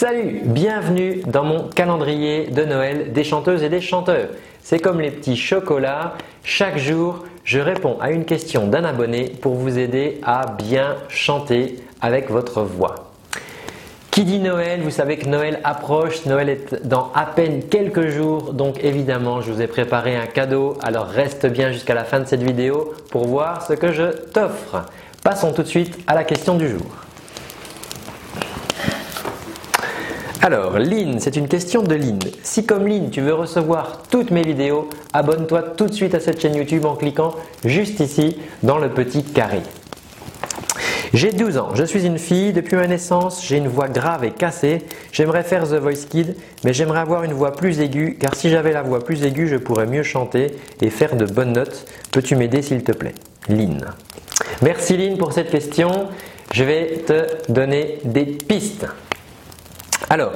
Salut, bienvenue dans mon calendrier de Noël des chanteuses et des chanteurs. C'est comme les petits chocolats, chaque jour je réponds à une question d'un abonné pour vous aider à bien chanter avec votre voix. Qui dit Noël, vous savez que Noël approche, Noël est dans à peine quelques jours, donc évidemment je vous ai préparé un cadeau, alors reste bien jusqu'à la fin de cette vidéo pour voir ce que je t'offre. Passons tout de suite à la question du jour. Alors, Lynn, c'est une question de Lynn. Si comme Lynn, tu veux recevoir toutes mes vidéos, abonne-toi tout de suite à cette chaîne YouTube en cliquant juste ici dans le petit carré. J'ai 12 ans, je suis une fille, depuis ma naissance, j'ai une voix grave et cassée. J'aimerais faire The Voice Kid, mais j'aimerais avoir une voix plus aiguë, car si j'avais la voix plus aiguë, je pourrais mieux chanter et faire de bonnes notes. Peux-tu m'aider s'il te plaît? Lynn. Merci Lynn pour cette question. Je vais te donner des pistes. Alors,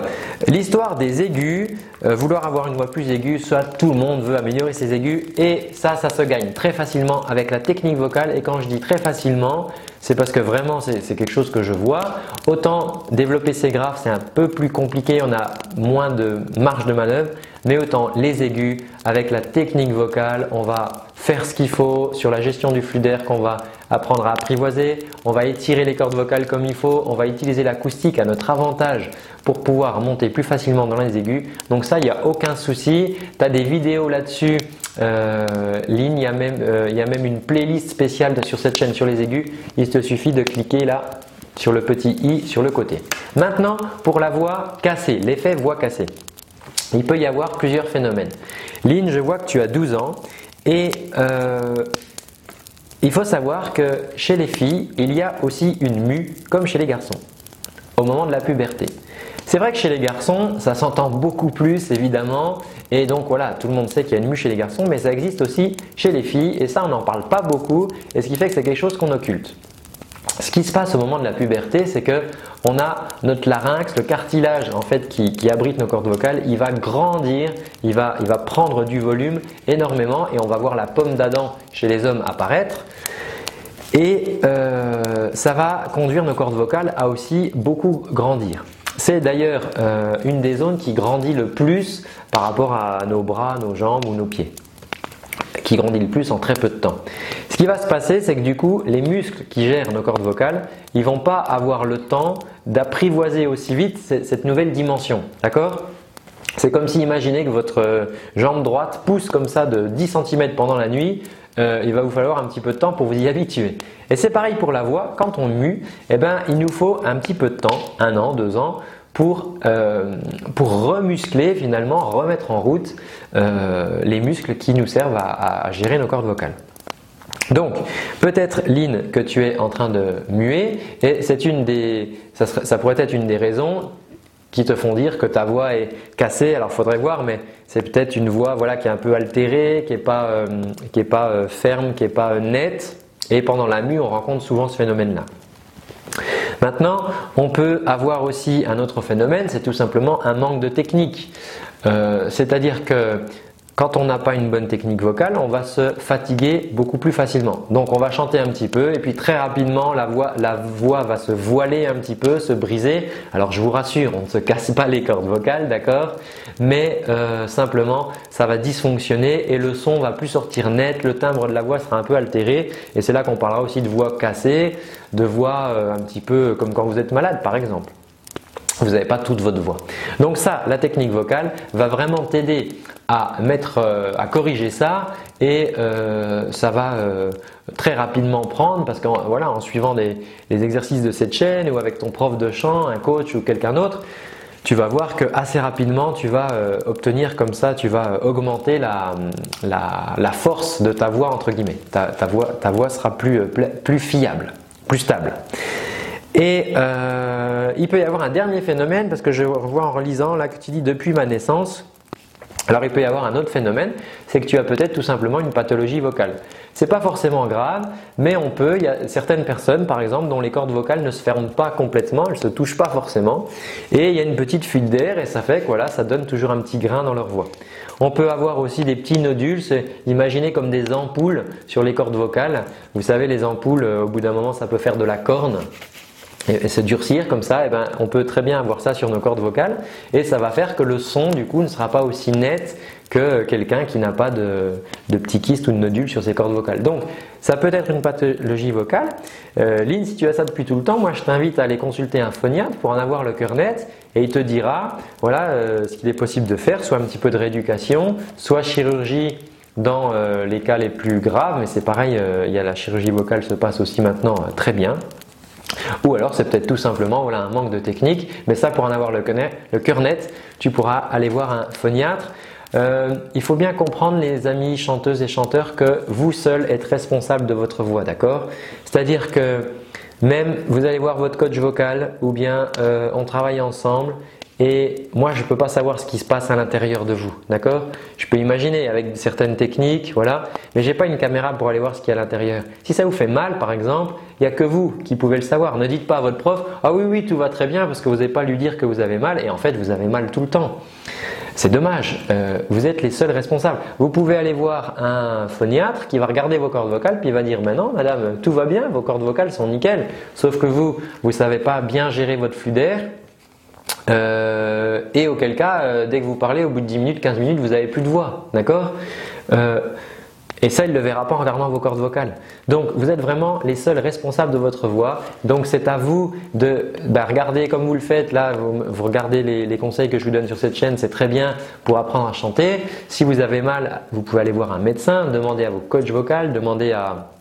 l'histoire des aigus, euh, vouloir avoir une voix plus aiguë, soit tout le monde veut améliorer ses aigus et ça, ça se gagne très facilement avec la technique vocale. Et quand je dis très facilement, c'est parce que vraiment c'est quelque chose que je vois. Autant développer ses graves, c'est un peu plus compliqué, on a moins de marge de manœuvre, mais autant les aigus, avec la technique vocale, on va faire ce qu'il faut sur la gestion du flux d'air qu'on va apprendre à apprivoiser, on va étirer les cordes vocales comme il faut, on va utiliser l'acoustique à notre avantage pour pouvoir monter plus facilement dans les aigus. Donc ça, il n'y a aucun souci. Tu as des vidéos là-dessus. Euh, ligne, il y, a même, euh, il y a même une playlist spéciale sur cette chaîne sur les aigus. Il te suffit de cliquer là sur le petit i sur le côté. Maintenant, pour la voix cassée, l'effet voix cassée. Il peut y avoir plusieurs phénomènes. Lynn, je vois que tu as 12 ans et euh, il faut savoir que chez les filles, il y a aussi une mue comme chez les garçons au moment de la puberté. C'est vrai que chez les garçons, ça s'entend beaucoup plus évidemment, et donc voilà, tout le monde sait qu'il y a une mue chez les garçons, mais ça existe aussi chez les filles, et ça on n'en parle pas beaucoup, et ce qui fait que c'est quelque chose qu'on occulte. Ce qui se passe au moment de la puberté, c'est que on a notre larynx, le cartilage en fait qui, abrite nos cordes vocales, il va grandir, il va, prendre du volume énormément, et on va voir la pomme d'Adam chez les hommes apparaître. Et euh, ça va conduire nos cordes vocales à aussi beaucoup grandir. C'est d'ailleurs euh, une des zones qui grandit le plus par rapport à nos bras, nos jambes ou nos pieds, qui grandit le plus en très peu de temps. Ce qui va se passer, c'est que du coup, les muscles qui gèrent nos cordes vocales, ils vont pas avoir le temps d'apprivoiser aussi vite cette nouvelle dimension, d'accord? C'est comme si imaginez que votre euh, jambe droite pousse comme ça de 10 cm pendant la nuit, euh, il va vous falloir un petit peu de temps pour vous y habituer. Et c'est pareil pour la voix, quand on mue, eh ben, il nous faut un petit peu de temps, un an, deux ans, pour, euh, pour remuscler finalement, remettre en route les muscles qui nous servent à, gérer nos cordes vocales. Donc, peut-être Lynn que tu es en train de muer, et c'est une des, ça pourrait être une des raisons qui te font dire que ta voix est cassée. Alors, faudrait voir, mais c'est peut-être une voix voilà qui est un peu altérée, qui est pas euh, euh, ferme, qui est pas euh, nette. Et pendant la mue, on rencontre souvent ce phénomène-là. Maintenant, on peut avoir aussi un autre phénomène, c'est tout simplement un manque de technique. C'est-à-dire que quand on n'a pas une bonne technique vocale, on va se fatiguer beaucoup plus facilement. Donc on va chanter un petit peu et puis très rapidement la voix, va se voiler un petit peu, se briser. Alors je vous rassure, on ne se casse pas les cordes vocales, d'accord? Mais euh, simplement ça va dysfonctionner et le son va plus sortir net, le timbre de la voix sera un peu altéré et c'est là qu'on parlera aussi de voix cassée, de voix euh, un petit peu comme quand vous êtes malade par exemple vous n'avez pas toute votre voix. Donc ça, la technique vocale va vraiment t'aider à mettre, euh, à corriger ça et euh, ça va euh, très rapidement prendre parce qu'en voilà, en suivant les exercices de cette chaîne ou avec ton prof de chant, un coach ou quelqu'un d'autre, tu vas voir que assez rapidement tu vas obtenir comme ça, tu vas augmenter la, la, force de ta voix entre guillemets. Ta, ta, voix, ta voix sera plus, plus fiable, plus stable. Et il peut y avoir un dernier phénomène, parce que je vois en relisant là que tu dis depuis ma naissance. Alors il peut y avoir un autre phénomène, c'est que tu as peut-être tout simplement une pathologie vocale. C'est pas forcément grave, mais on peut, il y a certaines personnes par exemple dont les cordes vocales ne se ferment pas complètement, elles se touchent pas forcément, et il y a une petite fuite d'air et ça fait que voilà, ça donne toujours un petit grain dans leur voix. On peut avoir aussi des petits nodules, imaginez comme des ampoules sur les cordes vocales. Vous savez les ampoules, euh, au bout d'un moment ça peut faire de la corne. Et, se durcir comme ça, et ben, on peut très bien avoir ça sur nos cordes vocales et ça va faire que le son du coup ne sera pas aussi net que quelqu'un qui n'a pas de, de petit kyste ou de nodule sur ses cordes vocales. Donc ça peut être une pathologie vocale. Euh, Lynn, si tu as ça depuis tout le temps, moi je t'invite à aller consulter un phoniatre pour en avoir le cœur net et il te dira voilà euh, ce qu'il est possible de faire, soit un petit peu de rééducation, soit chirurgie dans euh, les cas les plus graves, mais c'est pareil, il y a la chirurgie vocale se passe aussi maintenant très bien. Ou alors c'est peut-être tout simplement voilà, un manque de technique, mais ça pour en avoir le cœur net, tu pourras aller voir un phoniatre. Euh, il faut bien comprendre les amis chanteuses et chanteurs que vous seul êtes responsable de votre voix, d'accord? C'est-à-dire que même vous allez voir votre coach vocal ou bien euh, on travaille ensemble et moi, je ne peux pas savoir ce qui se passe à l'intérieur de vous, d'accord? Je peux imaginer avec certaines techniques, voilà, mais je n'ai pas une caméra pour aller voir ce qu'il y a à l'intérieur. Si ça vous fait mal, par exemple, il n'y a que vous qui pouvez le savoir. Ne dites pas à votre prof, ah oui, oui, tout va très bien, parce que vous n'avez pas lui dire que vous avez mal, et en fait, vous avez mal tout le temps. C'est dommage, euh, vous êtes les seuls responsables. Vous pouvez aller voir un phoniatre qui va regarder vos cordes vocales, puis il va dire, mais non, madame, tout va bien, vos cordes vocales sont nickel, sauf que vous, vous ne savez pas bien gérer votre flux d'air, euh, et auquel cas, euh, dès que vous parlez, au bout de 10 minutes, 15 minutes, vous n'avez plus de voix. D'accord euh, Et ça, il ne le verra pas en regardant vos cordes vocales. Donc, vous êtes vraiment les seuls responsables de votre voix. Donc, c'est à vous de bah, regarder comme vous le faites. Là, vous, regardez les, conseils que je vous donne sur cette chaîne. C'est très bien pour apprendre à chanter. Si vous avez mal, vous pouvez aller voir un médecin, demander à vos coachs vocaux, demander à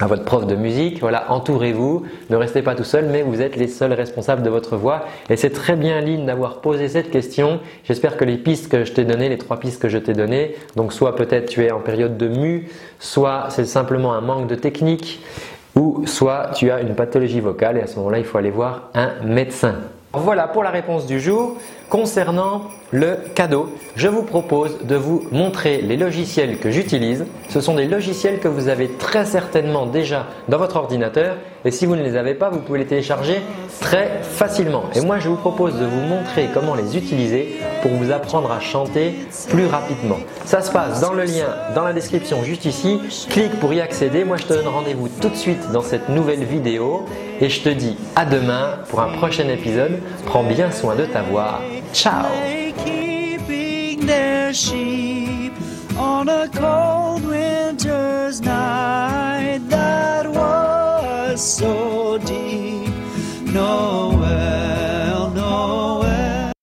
à votre prof de musique. Voilà, entourez-vous, ne restez pas tout seul, mais vous êtes les seuls responsables de votre voix. Et c'est très bien, Lynn, d'avoir posé cette question. J'espère que les pistes que je t'ai données, les trois pistes que je t'ai données, donc soit peut-être tu es en période de mu, soit c'est simplement un manque de technique, ou soit tu as une pathologie vocale et à ce moment-là, il faut aller voir un médecin. Voilà pour la réponse du jour. Concernant le cadeau, je vous propose de vous montrer les logiciels que j'utilise. Ce sont des logiciels que vous avez très certainement déjà dans votre ordinateur et si vous ne les avez pas, vous pouvez les télécharger très facilement. Et moi, je vous propose de vous montrer comment les utiliser pour vous apprendre à chanter plus rapidement. Ça se passe dans le lien dans la description juste ici. Clique pour y accéder. Moi, je te donne rendez-vous tout de suite dans cette nouvelle vidéo et je te dis à demain pour un prochain épisode. Prends bien soin de ta voix. Ciao